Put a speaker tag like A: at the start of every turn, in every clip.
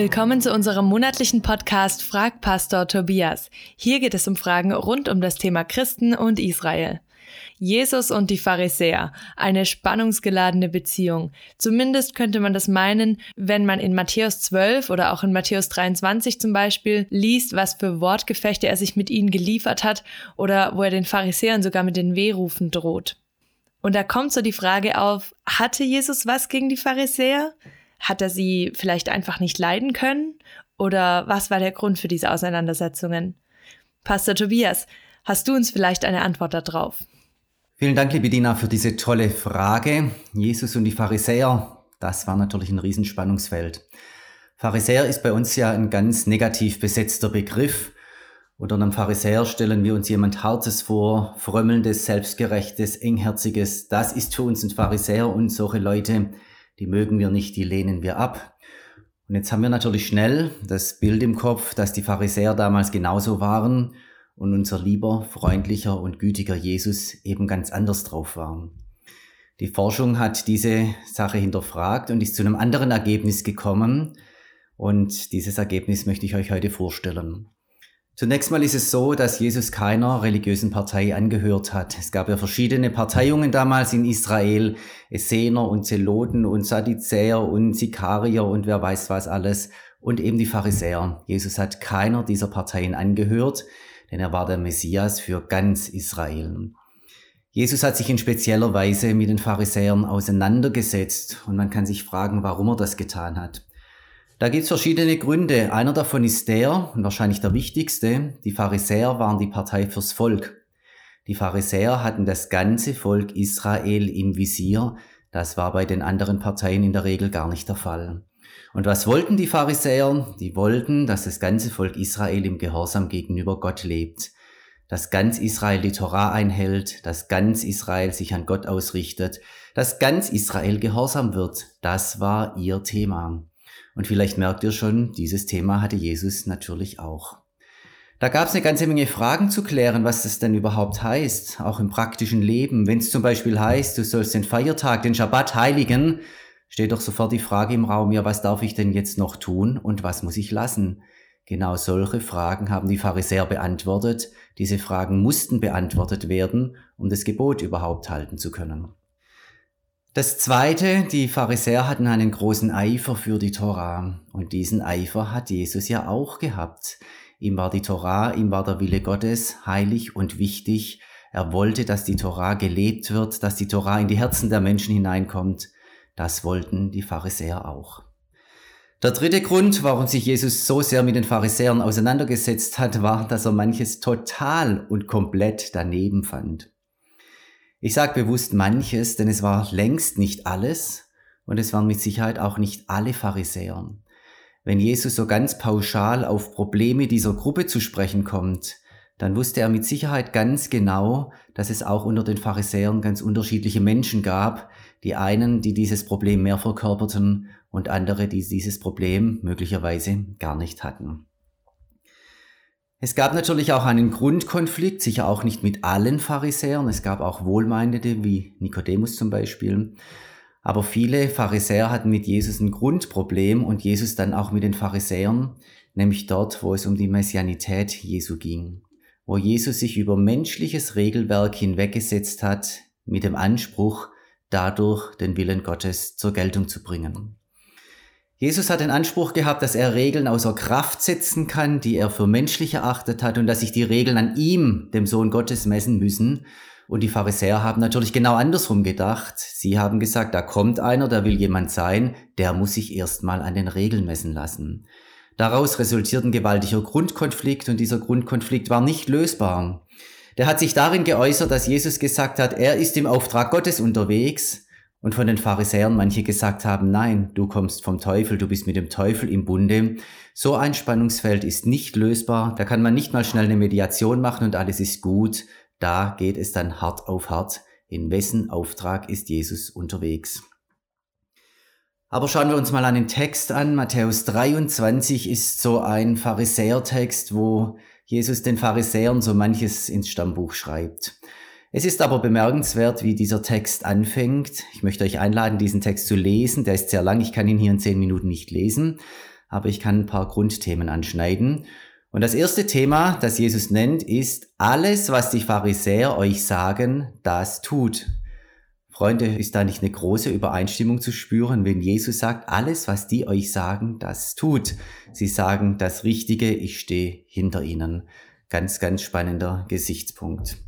A: Willkommen zu unserem monatlichen Podcast Frag Pastor Tobias. Hier geht es um Fragen rund um das Thema Christen und Israel. Jesus und die Pharisäer, eine spannungsgeladene Beziehung. Zumindest könnte man das meinen, wenn man in Matthäus 12 oder auch in Matthäus 23 zum Beispiel liest, was für Wortgefechte er sich mit ihnen geliefert hat oder wo er den Pharisäern sogar mit den Wehrufen droht. Und da kommt so die Frage auf, hatte Jesus was gegen die Pharisäer? Hat er sie vielleicht einfach nicht leiden können? Oder was war der Grund für diese Auseinandersetzungen? Pastor Tobias, hast du uns vielleicht eine Antwort darauf?
B: Vielen Dank, liebe Dina, für diese tolle Frage. Jesus und die Pharisäer, das war natürlich ein Riesenspannungsfeld. Pharisäer ist bei uns ja ein ganz negativ besetzter Begriff. Unter einem Pharisäer stellen wir uns jemand Hartes vor, frömmelndes, selbstgerechtes, engherziges. Das ist für uns ein Pharisäer und solche Leute, die mögen wir nicht, die lehnen wir ab. Und jetzt haben wir natürlich schnell das Bild im Kopf, dass die Pharisäer damals genauso waren und unser lieber, freundlicher und gütiger Jesus eben ganz anders drauf war. Die Forschung hat diese Sache hinterfragt und ist zu einem anderen Ergebnis gekommen. Und dieses Ergebnis möchte ich euch heute vorstellen. Zunächst mal ist es so, dass Jesus keiner religiösen Partei angehört hat. Es gab ja verschiedene Parteiungen damals in Israel, Essener und Zeloten und Sadduzäer und Sikarier und wer weiß was alles und eben die Pharisäer. Jesus hat keiner dieser Parteien angehört denn er war der Messias für ganz Israel. Jesus hat sich in spezieller Weise mit den Pharisäern auseinandergesetzt und man kann sich fragen, warum er das getan hat. Da gibt es verschiedene Gründe. Einer davon ist der, und wahrscheinlich der wichtigste, die Pharisäer waren die Partei fürs Volk. Die Pharisäer hatten das ganze Volk Israel im Visier. Das war bei den anderen Parteien in der Regel gar nicht der Fall. Und was wollten die Pharisäer? Die wollten, dass das ganze Volk Israel im Gehorsam gegenüber Gott lebt, dass ganz Israel die Torah einhält, dass ganz Israel sich an Gott ausrichtet, dass ganz Israel gehorsam wird. Das war ihr Thema. Und vielleicht merkt ihr schon, dieses Thema hatte Jesus natürlich auch. Da gab es eine ganze Menge Fragen zu klären, was das denn überhaupt heißt, auch im praktischen Leben. Wenn es zum Beispiel heißt, du sollst den Feiertag, den Schabbat heiligen, steht doch sofort die Frage im Raum, ja, was darf ich denn jetzt noch tun und was muss ich lassen? Genau solche Fragen haben die Pharisäer beantwortet. Diese Fragen mussten beantwortet werden, um das Gebot überhaupt halten zu können. Das zweite, die Pharisäer hatten einen großen Eifer für die Torah. Und diesen Eifer hat Jesus ja auch gehabt. Ihm war die Torah, ihm war der Wille Gottes heilig und wichtig. Er wollte, dass die Torah gelebt wird, dass die Torah in die Herzen der Menschen hineinkommt. Das wollten die Pharisäer auch. Der dritte Grund, warum sich Jesus so sehr mit den Pharisäern auseinandergesetzt hat, war, dass er manches total und komplett daneben fand. Ich sage bewusst manches, denn es war längst nicht alles und es waren mit Sicherheit auch nicht alle Pharisäer. Wenn Jesus so ganz pauschal auf Probleme dieser Gruppe zu sprechen kommt, dann wusste er mit Sicherheit ganz genau, dass es auch unter den Pharisäern ganz unterschiedliche Menschen gab, die einen, die dieses Problem mehr verkörperten und andere, die dieses Problem möglicherweise gar nicht hatten. Es gab natürlich auch einen Grundkonflikt, sicher auch nicht mit allen Pharisäern. Es gab auch Wohlmeinende wie Nikodemus zum Beispiel. Aber viele Pharisäer hatten mit Jesus ein Grundproblem und Jesus dann auch mit den Pharisäern, nämlich dort, wo es um die Messianität Jesu ging, wo Jesus sich über menschliches Regelwerk hinweggesetzt hat mit dem Anspruch, dadurch den Willen Gottes zur Geltung zu bringen. Jesus hat den Anspruch gehabt, dass er Regeln außer Kraft setzen kann, die er für menschlich erachtet hat und dass sich die Regeln an ihm, dem Sohn Gottes, messen müssen. Und die Pharisäer haben natürlich genau andersrum gedacht. Sie haben gesagt, da kommt einer, da will jemand sein, der muss sich erstmal an den Regeln messen lassen. Daraus resultiert ein gewaltiger Grundkonflikt und dieser Grundkonflikt war nicht lösbar der hat sich darin geäußert, dass Jesus gesagt hat, er ist im Auftrag Gottes unterwegs und von den Pharisäern manche gesagt haben, nein, du kommst vom Teufel, du bist mit dem Teufel im Bunde. So ein Spannungsfeld ist nicht lösbar, da kann man nicht mal schnell eine Mediation machen und alles ist gut. Da geht es dann hart auf hart. In wessen Auftrag ist Jesus unterwegs? Aber schauen wir uns mal den Text an. Matthäus 23 ist so ein Pharisäertext, wo Jesus den Pharisäern so manches ins Stammbuch schreibt. Es ist aber bemerkenswert, wie dieser Text anfängt. Ich möchte euch einladen, diesen Text zu lesen. Der ist sehr lang, ich kann ihn hier in zehn Minuten nicht lesen. aber ich kann ein paar Grundthemen anschneiden. Und das erste Thema, das Jesus nennt, ist, alles, was die Pharisäer euch sagen, das tut. Freunde, ist da nicht eine große Übereinstimmung zu spüren, wenn Jesus sagt, alles, was die euch sagen, das tut. Sie sagen das Richtige, ich stehe hinter ihnen. Ganz, ganz spannender Gesichtspunkt.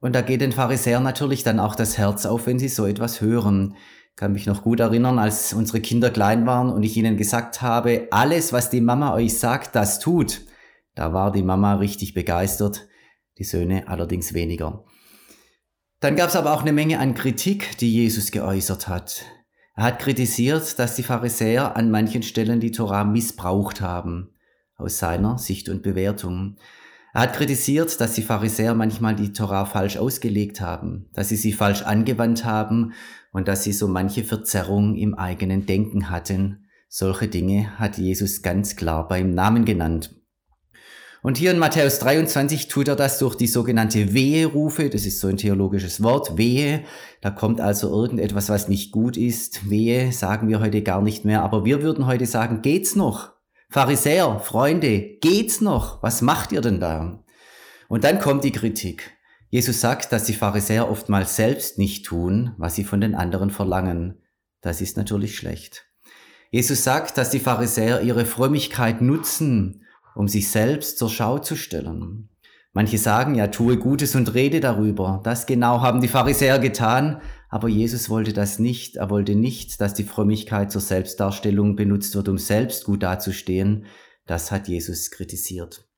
B: Und da geht den Pharisäern natürlich dann auch das Herz auf, wenn sie so etwas hören. Ich kann mich noch gut erinnern, als unsere Kinder klein waren und ich ihnen gesagt habe, alles, was die Mama euch sagt, das tut. Da war die Mama richtig begeistert, die Söhne allerdings weniger. Dann gab es aber auch eine Menge an Kritik, die Jesus geäußert hat. Er hat kritisiert, dass die Pharisäer an manchen Stellen die Torah missbraucht haben, aus seiner Sicht und Bewertung. Er hat kritisiert, dass die Pharisäer manchmal die Torah falsch ausgelegt haben, dass sie sie falsch angewandt haben und dass sie so manche Verzerrung im eigenen Denken hatten. Solche Dinge hat Jesus ganz klar beim Namen genannt. Und hier in Matthäus 23 tut er das durch die sogenannte Weherufe. Das ist so ein theologisches Wort. Wehe. Da kommt also irgendetwas, was nicht gut ist. Wehe sagen wir heute gar nicht mehr. Aber wir würden heute sagen, geht's noch? Pharisäer, Freunde, geht's noch? Was macht ihr denn da? Und dann kommt die Kritik. Jesus sagt, dass die Pharisäer oftmals selbst nicht tun, was sie von den anderen verlangen. Das ist natürlich schlecht. Jesus sagt, dass die Pharisäer ihre Frömmigkeit nutzen, um sich selbst zur Schau zu stellen. Manche sagen ja, tue Gutes und rede darüber. Das genau haben die Pharisäer getan, aber Jesus wollte das nicht. Er wollte nicht, dass die Frömmigkeit zur Selbstdarstellung benutzt wird, um selbst gut dazustehen. Das hat Jesus kritisiert.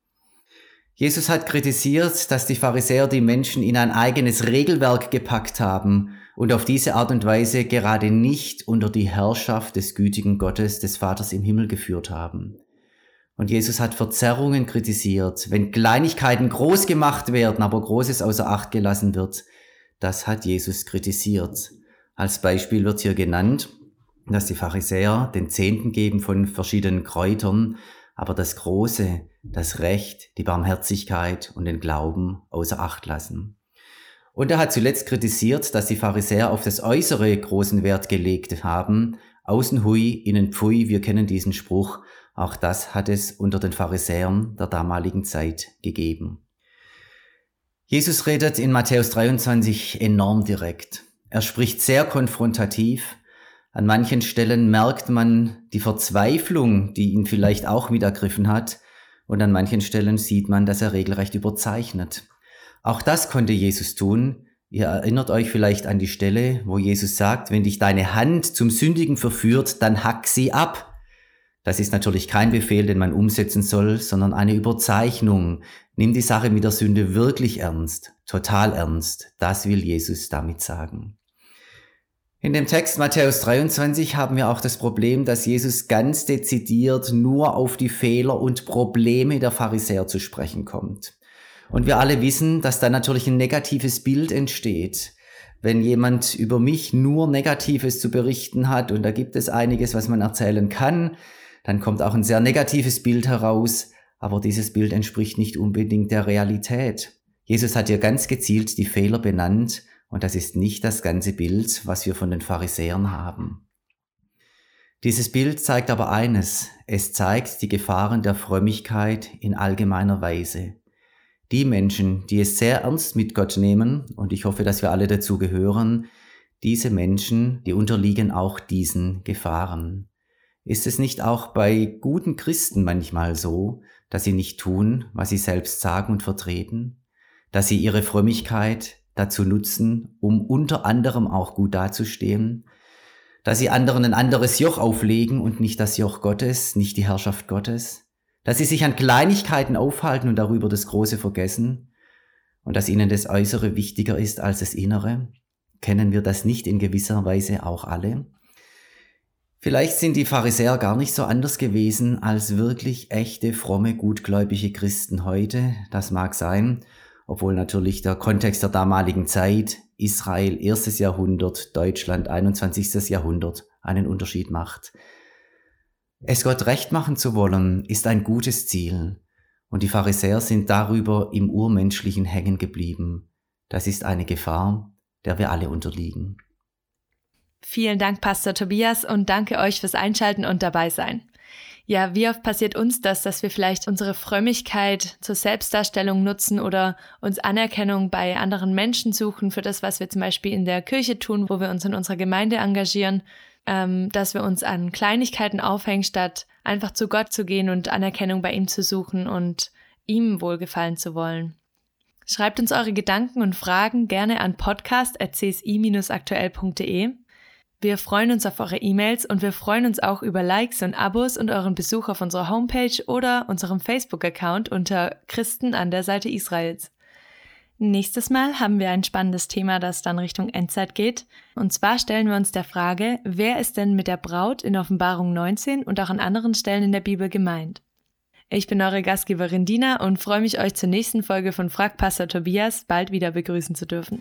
B: Jesus hat kritisiert, dass die Pharisäer die Menschen in ein eigenes Regelwerk gepackt haben und auf diese Art und Weise gerade nicht unter die Herrschaft des gütigen Gottes, des Vaters im Himmel geführt haben. Und Jesus hat Verzerrungen kritisiert, wenn Kleinigkeiten groß gemacht werden, aber Großes außer Acht gelassen wird. Das hat Jesus kritisiert. Als Beispiel wird hier genannt, dass die Pharisäer den Zehnten geben von verschiedenen Kräutern, aber das Große, das Recht, die Barmherzigkeit und den Glauben außer Acht lassen. Und er hat zuletzt kritisiert, dass die Pharisäer auf das Äußere großen Wert gelegt haben. Außen hui, innen pfui, wir kennen diesen Spruch. Auch das hat es unter den Pharisäern der damaligen Zeit gegeben. Jesus redet in Matthäus 23 enorm direkt. Er spricht sehr konfrontativ. An manchen Stellen merkt man die Verzweiflung, die ihn vielleicht auch mit ergriffen hat. Und an manchen Stellen sieht man, dass er regelrecht überzeichnet. Auch das konnte Jesus tun. Ihr erinnert euch vielleicht an die Stelle, wo Jesus sagt, wenn dich deine Hand zum Sündigen verführt, dann hack sie ab. Das ist natürlich kein Befehl, den man umsetzen soll, sondern eine Überzeichnung. Nimm die Sache mit der Sünde wirklich ernst, total ernst. Das will Jesus damit sagen. In dem Text Matthäus 23 haben wir auch das Problem, dass Jesus ganz dezidiert nur auf die Fehler und Probleme der Pharisäer zu sprechen kommt. Und wir alle wissen, dass da natürlich ein negatives Bild entsteht. Wenn jemand über mich nur Negatives zu berichten hat, und da gibt es einiges, was man erzählen kann, dann kommt auch ein sehr negatives Bild heraus, aber dieses Bild entspricht nicht unbedingt der Realität. Jesus hat hier ganz gezielt die Fehler benannt und das ist nicht das ganze Bild, was wir von den Pharisäern haben. Dieses Bild zeigt aber eines, es zeigt die Gefahren der Frömmigkeit in allgemeiner Weise. Die Menschen, die es sehr ernst mit Gott nehmen, und ich hoffe, dass wir alle dazu gehören, diese Menschen, die unterliegen auch diesen Gefahren. Ist es nicht auch bei guten Christen manchmal so, dass sie nicht tun, was sie selbst sagen und vertreten? Dass sie ihre Frömmigkeit dazu nutzen, um unter anderem auch gut dazustehen? Dass sie anderen ein anderes Joch auflegen und nicht das Joch Gottes, nicht die Herrschaft Gottes? Dass sie sich an Kleinigkeiten aufhalten und darüber das Große vergessen? Und dass ihnen das Äußere wichtiger ist als das Innere? Kennen wir das nicht in gewisser Weise auch alle? Vielleicht sind die Pharisäer gar nicht so anders gewesen als wirklich echte, fromme, gutgläubige Christen heute. Das mag sein, obwohl natürlich der Kontext der damaligen Zeit, Israel erstes Jahrhundert, Deutschland 21. Jahrhundert, einen Unterschied macht. Es Gott recht machen zu wollen, ist ein gutes Ziel. Und die Pharisäer sind darüber im Urmenschlichen hängen geblieben. Das ist eine Gefahr, der wir alle unterliegen.
A: Vielen Dank, Pastor Tobias, und danke euch fürs Einschalten und dabei sein. Ja, wie oft passiert uns das, dass wir vielleicht unsere Frömmigkeit zur Selbstdarstellung nutzen oder uns Anerkennung bei anderen Menschen suchen für das, was wir zum Beispiel in der Kirche tun, wo wir uns in unserer Gemeinde engagieren, ähm, dass wir uns an Kleinigkeiten aufhängen, statt einfach zu Gott zu gehen und Anerkennung bei ihm zu suchen und ihm wohlgefallen zu wollen. Schreibt uns eure Gedanken und Fragen gerne an podcast.csi-aktuell.de. Wir freuen uns auf eure E-Mails und wir freuen uns auch über Likes und Abos und euren Besuch auf unserer Homepage oder unserem Facebook-Account unter Christen an der Seite Israels. Nächstes Mal haben wir ein spannendes Thema, das dann Richtung Endzeit geht. Und zwar stellen wir uns der Frage, wer ist denn mit der Braut in Offenbarung 19 und auch an anderen Stellen in der Bibel gemeint? Ich bin eure Gastgeberin Dina und freue mich, euch zur nächsten Folge von Frag Pastor Tobias bald wieder begrüßen zu dürfen.